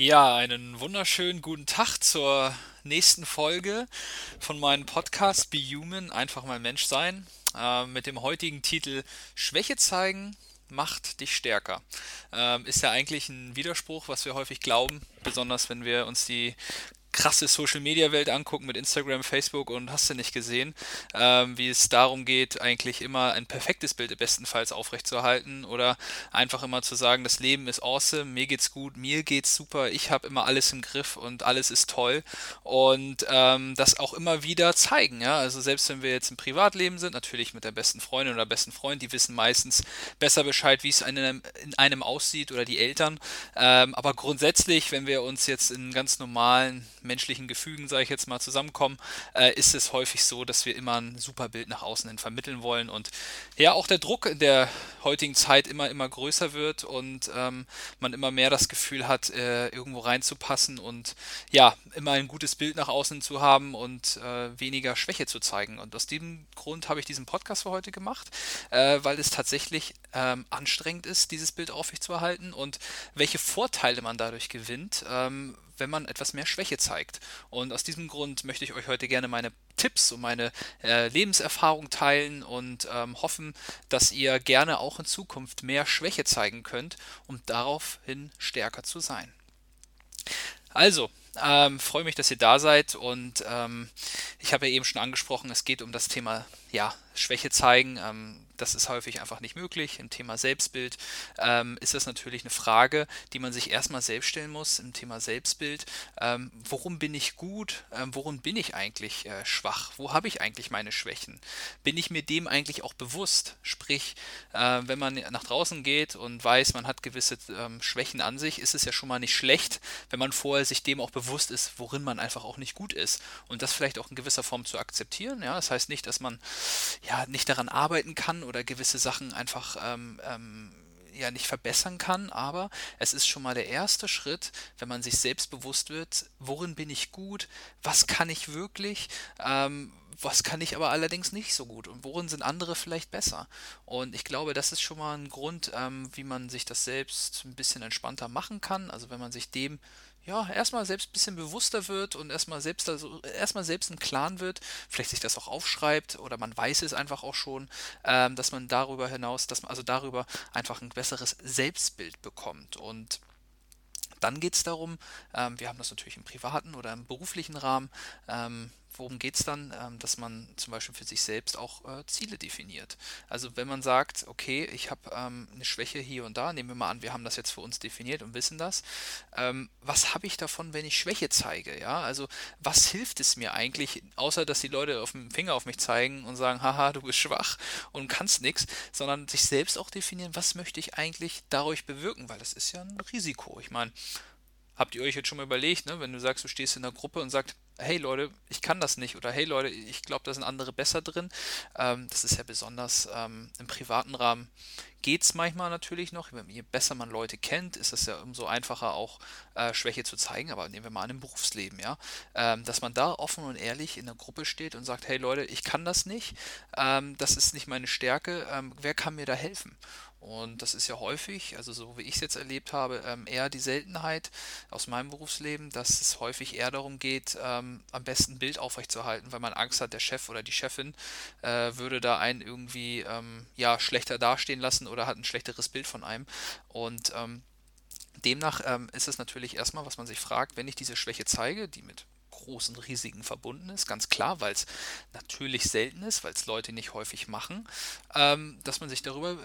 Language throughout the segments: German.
Ja, einen wunderschönen guten Tag zur nächsten Folge von meinem Podcast Be Human, einfach mal Mensch sein, äh, mit dem heutigen Titel Schwäche zeigen macht dich stärker. Ähm, ist ja eigentlich ein Widerspruch, was wir häufig glauben, besonders wenn wir uns die krasse Social Media Welt angucken mit Instagram, Facebook und hast du nicht gesehen, ähm, wie es darum geht, eigentlich immer ein perfektes Bild bestenfalls aufrechtzuerhalten oder einfach immer zu sagen, das Leben ist awesome, mir geht's gut, mir geht's super, ich habe immer alles im Griff und alles ist toll. Und ähm, das auch immer wieder zeigen, ja, also selbst wenn wir jetzt im Privatleben sind, natürlich mit der besten Freundin oder besten Freund, die wissen meistens besser Bescheid, wie es in einem, in einem aussieht oder die Eltern, ähm, aber grundsätzlich, wenn wir uns jetzt in ganz normalen menschlichen Gefügen, sage ich jetzt mal, zusammenkommen, äh, ist es häufig so, dass wir immer ein super Bild nach außen hin vermitteln wollen und ja, auch der Druck in der heutigen Zeit immer, immer größer wird und ähm, man immer mehr das Gefühl hat, äh, irgendwo reinzupassen und ja, immer ein gutes Bild nach außen zu haben und äh, weniger Schwäche zu zeigen. Und aus diesem Grund habe ich diesen Podcast für heute gemacht, äh, weil es tatsächlich ähm, anstrengend ist, dieses Bild aufrechtzuerhalten und welche Vorteile man dadurch gewinnt, ähm, wenn man etwas mehr Schwäche zeigt. Und aus diesem Grund möchte ich euch heute gerne meine Tipps und meine äh, Lebenserfahrung teilen und ähm, hoffen, dass ihr gerne auch in Zukunft mehr Schwäche zeigen könnt, um daraufhin stärker zu sein. Also, ähm, freue mich, dass ihr da seid und ähm, ich habe ja eben schon angesprochen, es geht um das Thema ja, Schwäche zeigen. Ähm, das ist häufig einfach nicht möglich. Im Thema Selbstbild ähm, ist das natürlich eine Frage, die man sich erstmal selbst stellen muss. Im Thema Selbstbild, ähm, worum bin ich gut? Ähm, worum bin ich eigentlich äh, schwach? Wo habe ich eigentlich meine Schwächen? Bin ich mir dem eigentlich auch bewusst? Sprich, äh, wenn man nach draußen geht und weiß, man hat gewisse ähm, Schwächen an sich, ist es ja schon mal nicht schlecht, wenn man vorher sich dem auch bewusst ist, worin man einfach auch nicht gut ist. Und das vielleicht auch in gewisser Form zu akzeptieren. Ja? Das heißt nicht, dass man ja nicht daran arbeiten kann oder gewisse Sachen einfach ähm, ähm, ja nicht verbessern kann, aber es ist schon mal der erste Schritt, wenn man sich selbst bewusst wird, worin bin ich gut, was kann ich wirklich, ähm, was kann ich aber allerdings nicht so gut und worin sind andere vielleicht besser. Und ich glaube, das ist schon mal ein Grund, ähm, wie man sich das selbst ein bisschen entspannter machen kann. Also wenn man sich dem ja, erstmal selbst ein bisschen bewusster wird und erstmal selbst, also erstmal selbst im Klaren wird, vielleicht sich das auch aufschreibt oder man weiß es einfach auch schon, ähm, dass man darüber hinaus, dass man also darüber einfach ein besseres Selbstbild bekommt. Und dann geht es darum, ähm, wir haben das natürlich im privaten oder im beruflichen Rahmen, ähm, worum geht es dann? Ähm, dass man zum Beispiel für sich selbst auch äh, Ziele definiert. Also wenn man sagt, okay, ich habe ähm, eine Schwäche hier und da, nehmen wir mal an, wir haben das jetzt für uns definiert und wissen das. Ähm, was habe ich davon, wenn ich Schwäche zeige? Ja, also was hilft es mir eigentlich, außer dass die Leute auf dem Finger auf mich zeigen und sagen, haha, du bist schwach und kannst nichts, sondern sich selbst auch definieren, was möchte ich eigentlich dadurch bewirken, weil das ist ja ein Risiko. Ich meine, habt ihr euch jetzt schon mal überlegt, ne, wenn du sagst, du stehst in der Gruppe und sagst, hey Leute, ich kann das nicht oder hey Leute, ich glaube, da sind andere besser drin. Ähm, das ist ja besonders ähm, im privaten Rahmen geht es manchmal natürlich noch. Je besser man Leute kennt, ist es ja umso einfacher auch äh, Schwäche zu zeigen. Aber nehmen wir mal an im Berufsleben, ja, ähm, dass man da offen und ehrlich in der Gruppe steht und sagt, hey Leute, ich kann das nicht, ähm, das ist nicht meine Stärke, ähm, wer kann mir da helfen? Und das ist ja häufig, also so wie ich es jetzt erlebt habe, ähm, eher die Seltenheit aus meinem Berufsleben, dass es häufig eher darum geht, ähm, am besten ein Bild aufrechtzuerhalten, weil man Angst hat, der Chef oder die Chefin äh, würde da einen irgendwie ähm, ja, schlechter dastehen lassen oder hat ein schlechteres Bild von einem. Und ähm, demnach ähm, ist es natürlich erstmal, was man sich fragt, wenn ich diese Schwäche zeige, die mit großen Risiken verbunden ist, ganz klar, weil es natürlich selten ist, weil es Leute nicht häufig machen, ähm, dass man sich darüber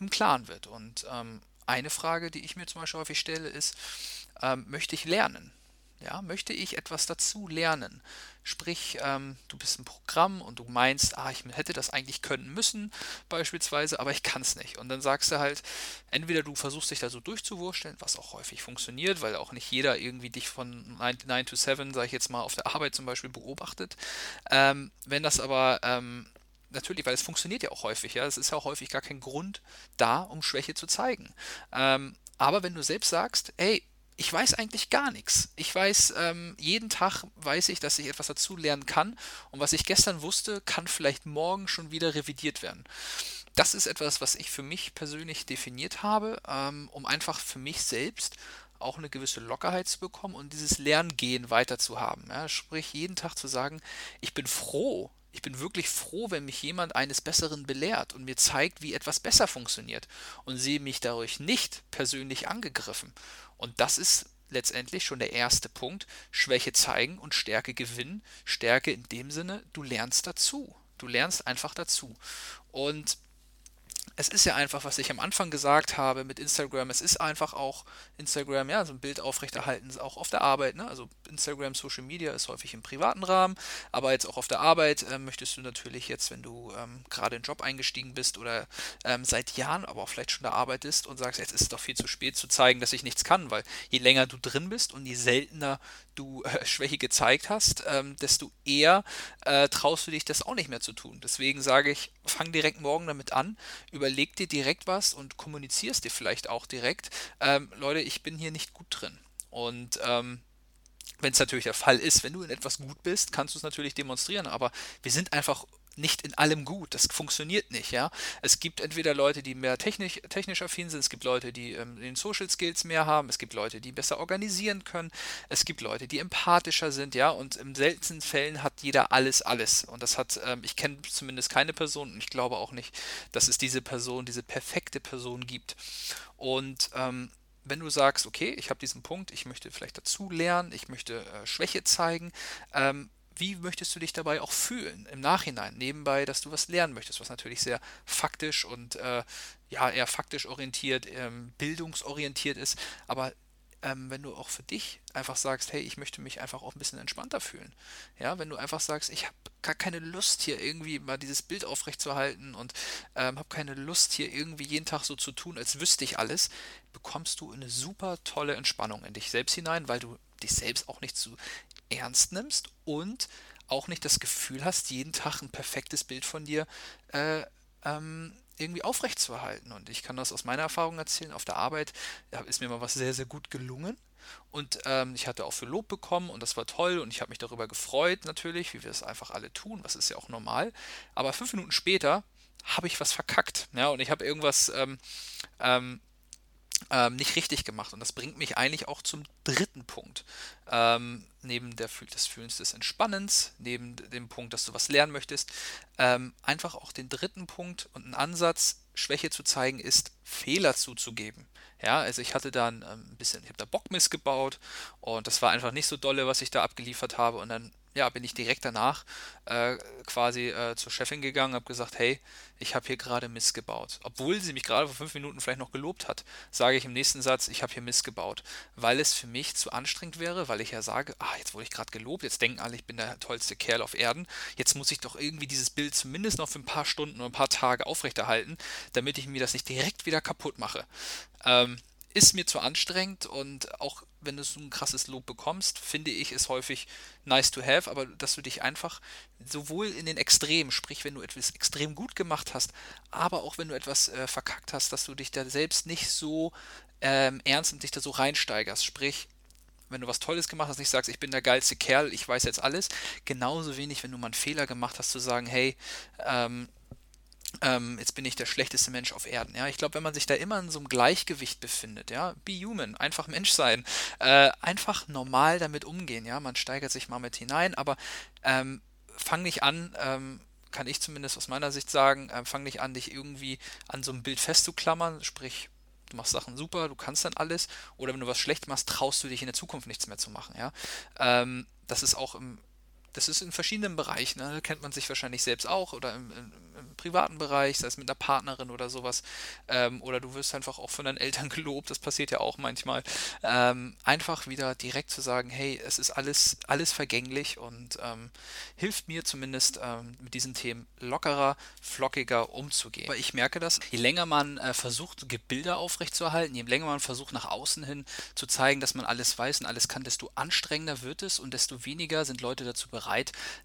im, Klaren wird. Und ähm, eine Frage, die ich mir zum Beispiel häufig stelle, ist, möchte ich lernen? Ja, möchte ich etwas dazu lernen? Sprich, ähm, du bist ein Programm und du meinst, ah, ich hätte das eigentlich können müssen, beispielsweise, aber ich kann es nicht. Und dann sagst du halt, entweder du versuchst dich da so durchzuwursteln, was auch häufig funktioniert, weil auch nicht jeder irgendwie dich von 9, to 7, sage ich jetzt mal, auf der Arbeit zum Beispiel beobachtet. Ähm, wenn das aber ähm, natürlich, weil es funktioniert ja auch häufig, ja, es ist ja auch häufig gar kein Grund da, um Schwäche zu zeigen. Ähm, aber wenn du selbst sagst, ey, ich weiß eigentlich gar nichts. Ich weiß, ähm, jeden Tag weiß ich, dass ich etwas dazu lernen kann und was ich gestern wusste, kann vielleicht morgen schon wieder revidiert werden. Das ist etwas, was ich für mich persönlich definiert habe, ähm, um einfach für mich selbst auch eine gewisse Lockerheit zu bekommen und dieses Lerngehen weiter zu haben. Ja, sprich, jeden Tag zu sagen, ich bin froh, ich bin wirklich froh, wenn mich jemand eines Besseren belehrt und mir zeigt, wie etwas besser funktioniert und sehe mich dadurch nicht persönlich angegriffen. Und das ist letztendlich schon der erste Punkt. Schwäche zeigen und Stärke gewinnen. Stärke in dem Sinne, du lernst dazu. Du lernst einfach dazu. Und es ist ja einfach, was ich am Anfang gesagt habe mit Instagram, es ist einfach auch Instagram, ja, so ein Bild aufrechterhalten, auch auf der Arbeit, ne? Also Instagram, Social Media ist häufig im privaten Rahmen, aber jetzt auch auf der Arbeit äh, möchtest du natürlich jetzt, wenn du ähm, gerade in den Job eingestiegen bist oder ähm, seit Jahren, aber auch vielleicht schon da arbeitest und sagst, jetzt ist es doch viel zu spät zu zeigen, dass ich nichts kann, weil je länger du drin bist und je seltener du äh, Schwäche gezeigt hast, ähm, desto eher äh, traust du dich das auch nicht mehr zu tun. Deswegen sage ich, fang direkt morgen damit an, überleg dir direkt was und kommunizierst dir vielleicht auch direkt, ähm, Leute, ich bin hier nicht gut drin. Und ähm, wenn es natürlich der Fall ist, wenn du in etwas gut bist, kannst du es natürlich demonstrieren, aber wir sind einfach nicht in allem gut. Das funktioniert nicht, ja. Es gibt entweder Leute, die mehr technisch, technisch affin sind, es gibt Leute, die ähm, den Social Skills mehr haben, es gibt Leute, die besser organisieren können, es gibt Leute, die empathischer sind, ja, und in seltenen Fällen hat jeder alles, alles. Und das hat, ähm, ich kenne zumindest keine Person und ich glaube auch nicht, dass es diese Person, diese perfekte Person gibt. Und ähm, wenn du sagst, okay, ich habe diesen Punkt, ich möchte vielleicht dazu lernen, ich möchte äh, Schwäche zeigen, ähm, wie möchtest du dich dabei auch fühlen im Nachhinein, nebenbei, dass du was lernen möchtest, was natürlich sehr faktisch und äh, ja, eher faktisch orientiert, ähm, bildungsorientiert ist, aber ähm, wenn du auch für dich einfach sagst, hey, ich möchte mich einfach auch ein bisschen entspannter fühlen. Ja, wenn du einfach sagst, ich habe gar keine Lust hier irgendwie mal dieses Bild aufrechtzuerhalten und ähm, habe keine Lust hier irgendwie jeden Tag so zu tun, als wüsste ich alles, bekommst du eine super tolle Entspannung in dich selbst hinein, weil du dich selbst auch nicht zu ernst nimmst und auch nicht das Gefühl hast, jeden Tag ein perfektes Bild von dir äh, ähm, irgendwie aufrechtzuerhalten. Und ich kann das aus meiner Erfahrung erzählen. Auf der Arbeit ja, ist mir mal was sehr, sehr gut gelungen. Und ähm, ich hatte auch für Lob bekommen und das war toll und ich habe mich darüber gefreut natürlich, wie wir es einfach alle tun, was ist ja auch normal. Aber fünf Minuten später habe ich was verkackt. Ja, und ich habe irgendwas ähm, ähm, ähm, nicht richtig gemacht. Und das bringt mich eigentlich auch zum dritten Punkt. Ähm, neben der, des Fühlens des Entspannens, neben dem Punkt, dass du was lernen möchtest, ähm, einfach auch den dritten Punkt und einen Ansatz, Schwäche zu zeigen, ist Fehler zuzugeben. Ja, also ich hatte da ein ähm, bisschen, ich habe da Bockmist gebaut und das war einfach nicht so dolle, was ich da abgeliefert habe. Und dann ja, bin ich direkt danach äh, quasi äh, zur Chefin gegangen, habe gesagt, hey, ich habe hier gerade Mist gebaut. Obwohl sie mich gerade vor fünf Minuten vielleicht noch gelobt hat, sage ich im nächsten Satz, ich habe hier Mist gebaut, weil es für mich zu anstrengend wäre, weil ich ja sage, ah, jetzt wurde ich gerade gelobt, jetzt denken alle, ich bin der tollste Kerl auf Erden, jetzt muss ich doch irgendwie dieses Bild zumindest noch für ein paar Stunden oder ein paar Tage aufrechterhalten, damit ich mir das nicht direkt wieder kaputt mache. Ähm, ist mir zu anstrengend und auch wenn du so ein krasses Lob bekommst, finde ich es häufig nice to have, aber dass du dich einfach sowohl in den Extremen, sprich wenn du etwas extrem gut gemacht hast, aber auch wenn du etwas äh, verkackt hast, dass du dich da selbst nicht so ähm, ernst und dich da so reinsteigerst, sprich wenn du was Tolles gemacht hast, nicht sagst, ich bin der geilste Kerl, ich weiß jetzt alles. Genauso wenig, wenn du mal einen Fehler gemacht hast, zu sagen, hey, ähm, ähm, jetzt bin ich der schlechteste Mensch auf Erden. Ja, ich glaube, wenn man sich da immer in so einem Gleichgewicht befindet, ja, be human, einfach Mensch sein, äh, einfach normal damit umgehen. Ja, man steigert sich mal mit hinein, aber ähm, fang nicht an. Ähm, kann ich zumindest aus meiner Sicht sagen, äh, fang nicht an, dich irgendwie an so einem Bild festzuklammern, sprich, du machst Sachen super, du kannst dann alles, oder wenn du was schlecht machst, traust du dich in der Zukunft nichts mehr zu machen, ja. Ähm, das ist auch im, das ist in verschiedenen Bereichen, ne? da kennt man sich wahrscheinlich selbst auch, oder im, im privaten Bereich, sei es mit einer Partnerin oder sowas, ähm, oder du wirst einfach auch von deinen Eltern gelobt, das passiert ja auch manchmal, ähm, einfach wieder direkt zu sagen, hey, es ist alles, alles vergänglich und ähm, hilft mir zumindest ähm, mit diesen Themen lockerer, flockiger umzugehen. Aber ich merke das, je länger man äh, versucht, Bilder aufrechtzuerhalten, je länger man versucht, nach außen hin zu zeigen, dass man alles weiß und alles kann, desto anstrengender wird es und desto weniger sind Leute dazu bereit,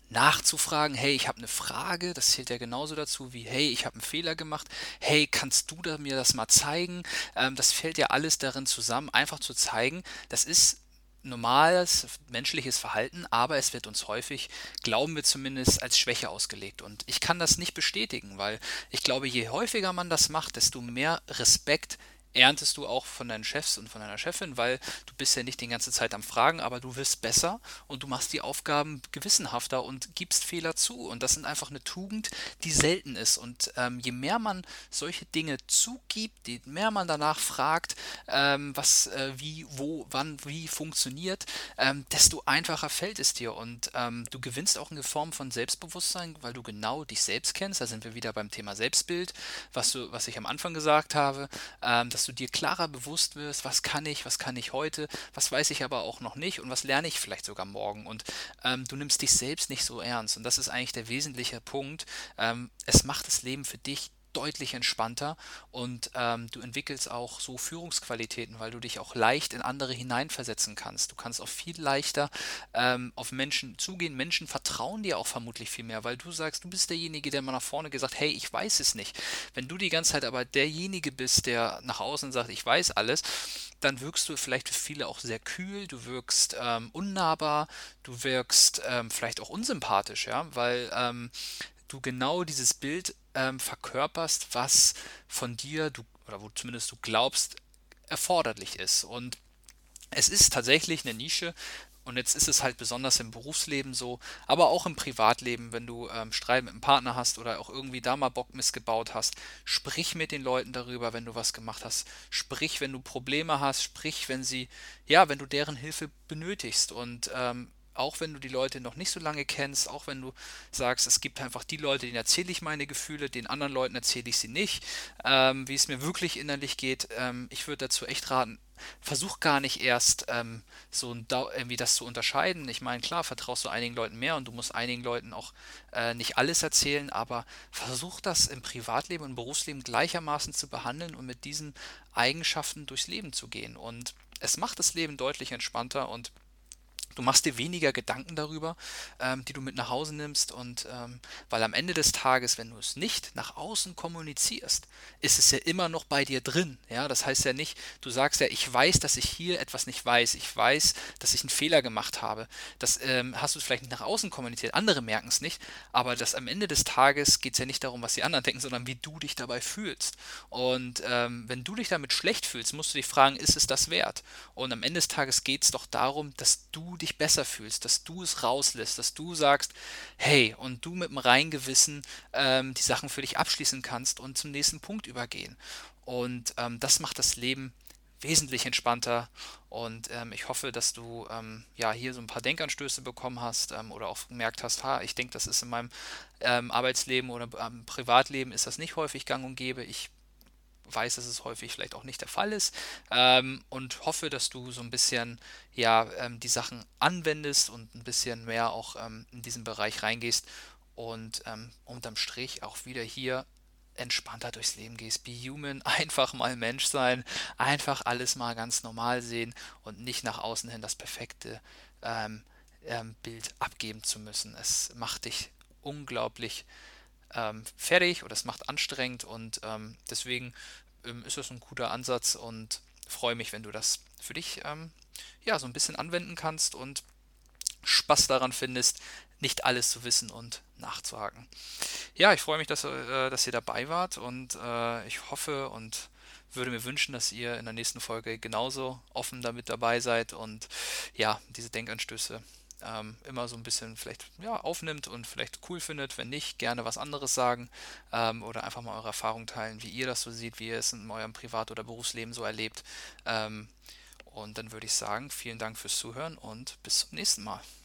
nachzufragen, hey, ich habe eine Frage, das zählt ja genauso dazu, dazu wie, hey, ich habe einen Fehler gemacht, hey, kannst du da mir das mal zeigen? Ähm, das fällt ja alles darin zusammen, einfach zu zeigen, das ist normales menschliches Verhalten, aber es wird uns häufig, glauben wir zumindest, als Schwäche ausgelegt. Und ich kann das nicht bestätigen, weil ich glaube, je häufiger man das macht, desto mehr Respekt erntest du auch von deinen Chefs und von deiner Chefin, weil du bist ja nicht die ganze Zeit am Fragen, aber du wirst besser und du machst die Aufgaben gewissenhafter und gibst Fehler zu. Und das sind einfach eine Tugend, die selten ist. Und ähm, je mehr man solche Dinge zugibt, je mehr man danach fragt, ähm, was, äh, wie, wo, wann, wie funktioniert, ähm, desto einfacher fällt es dir. Und ähm, du gewinnst auch eine Form von Selbstbewusstsein, weil du genau dich selbst kennst. Da sind wir wieder beim Thema Selbstbild, was, du, was ich am Anfang gesagt habe, ähm, dass du dir klarer bewusst wirst, was kann ich, was kann ich heute, was weiß ich aber auch noch nicht und was lerne ich vielleicht sogar morgen. Und ähm, du nimmst dich selbst nicht so ernst. Und das ist eigentlich der wesentliche Punkt. Ähm, es macht das Leben für dich deutlich entspannter und ähm, du entwickelst auch so Führungsqualitäten, weil du dich auch leicht in andere hineinversetzen kannst. Du kannst auch viel leichter ähm, auf Menschen zugehen. Menschen vertrauen dir auch vermutlich viel mehr, weil du sagst, du bist derjenige, der mal nach vorne gesagt, hey, ich weiß es nicht. Wenn du die ganze Zeit aber derjenige bist, der nach außen sagt, ich weiß alles, dann wirkst du vielleicht für viele auch sehr kühl, du wirkst ähm, unnahbar, du wirkst ähm, vielleicht auch unsympathisch, ja, weil ähm, du genau dieses Bild ähm, verkörperst, was von dir, du, oder wo zumindest du glaubst, erforderlich ist. Und es ist tatsächlich eine Nische, und jetzt ist es halt besonders im Berufsleben so, aber auch im Privatleben, wenn du ähm, Streit mit einem Partner hast oder auch irgendwie da mal Bock missgebaut hast, sprich mit den Leuten darüber, wenn du was gemacht hast. Sprich, wenn du Probleme hast, sprich, wenn sie, ja, wenn du deren Hilfe benötigst. Und ähm, auch wenn du die Leute noch nicht so lange kennst, auch wenn du sagst, es gibt einfach die Leute, denen erzähle ich meine Gefühle, den anderen Leuten erzähle ich sie nicht, ähm, wie es mir wirklich innerlich geht, ähm, ich würde dazu echt raten, versuch gar nicht erst ähm, so irgendwie das zu unterscheiden. Ich meine, klar, vertraust du einigen Leuten mehr und du musst einigen Leuten auch äh, nicht alles erzählen, aber versuch das im Privatleben und Berufsleben gleichermaßen zu behandeln und mit diesen Eigenschaften durchs Leben zu gehen. Und es macht das Leben deutlich entspannter und Du machst dir weniger Gedanken darüber, ähm, die du mit nach Hause nimmst und ähm, weil am Ende des Tages, wenn du es nicht nach außen kommunizierst, ist es ja immer noch bei dir drin. Ja, das heißt ja nicht, du sagst ja, ich weiß, dass ich hier etwas nicht weiß, ich weiß, dass ich einen Fehler gemacht habe. Das ähm, hast du vielleicht nicht nach außen kommuniziert, andere merken es nicht, aber das am Ende des Tages geht es ja nicht darum, was die anderen denken, sondern wie du dich dabei fühlst. Und ähm, wenn du dich damit schlecht fühlst, musst du dich fragen, ist es das wert? Und am Ende des Tages geht es doch darum, dass du dich besser fühlst, dass du es rauslässt, dass du sagst, hey, und du mit dem reinen Gewissen ähm, die Sachen für dich abschließen kannst und zum nächsten Punkt übergehen. Und ähm, das macht das Leben wesentlich entspannter und ähm, ich hoffe, dass du ähm, ja hier so ein paar Denkanstöße bekommen hast ähm, oder auch gemerkt hast, ha, ich denke, das ist in meinem ähm, Arbeitsleben oder ähm, Privatleben ist das nicht häufig gang und gäbe. Ich weiß, dass es häufig vielleicht auch nicht der Fall ist ähm, und hoffe, dass du so ein bisschen ja ähm, die Sachen anwendest und ein bisschen mehr auch ähm, in diesen Bereich reingehst und ähm, unterm Strich auch wieder hier entspannter durchs Leben gehst. Be human, einfach mal Mensch sein, einfach alles mal ganz normal sehen und nicht nach außen hin das perfekte ähm, ähm, Bild abgeben zu müssen. Es macht dich unglaublich ähm, fertig oder es macht anstrengend und ähm, deswegen ähm, ist das ein guter Ansatz und freue mich, wenn du das für dich ähm, ja so ein bisschen anwenden kannst und Spaß daran findest, nicht alles zu wissen und nachzuhaken. Ja, ich freue mich, dass, äh, dass ihr dabei wart und äh, ich hoffe und würde mir wünschen, dass ihr in der nächsten Folge genauso offen damit dabei seid und ja, diese Denkanstöße ähm, immer so ein bisschen vielleicht ja, aufnimmt und vielleicht cool findet. Wenn nicht, gerne was anderes sagen ähm, oder einfach mal eure Erfahrung teilen, wie ihr das so seht, wie ihr es in eurem Privat- oder Berufsleben so erlebt. Ähm, und dann würde ich sagen, vielen Dank fürs Zuhören und bis zum nächsten Mal.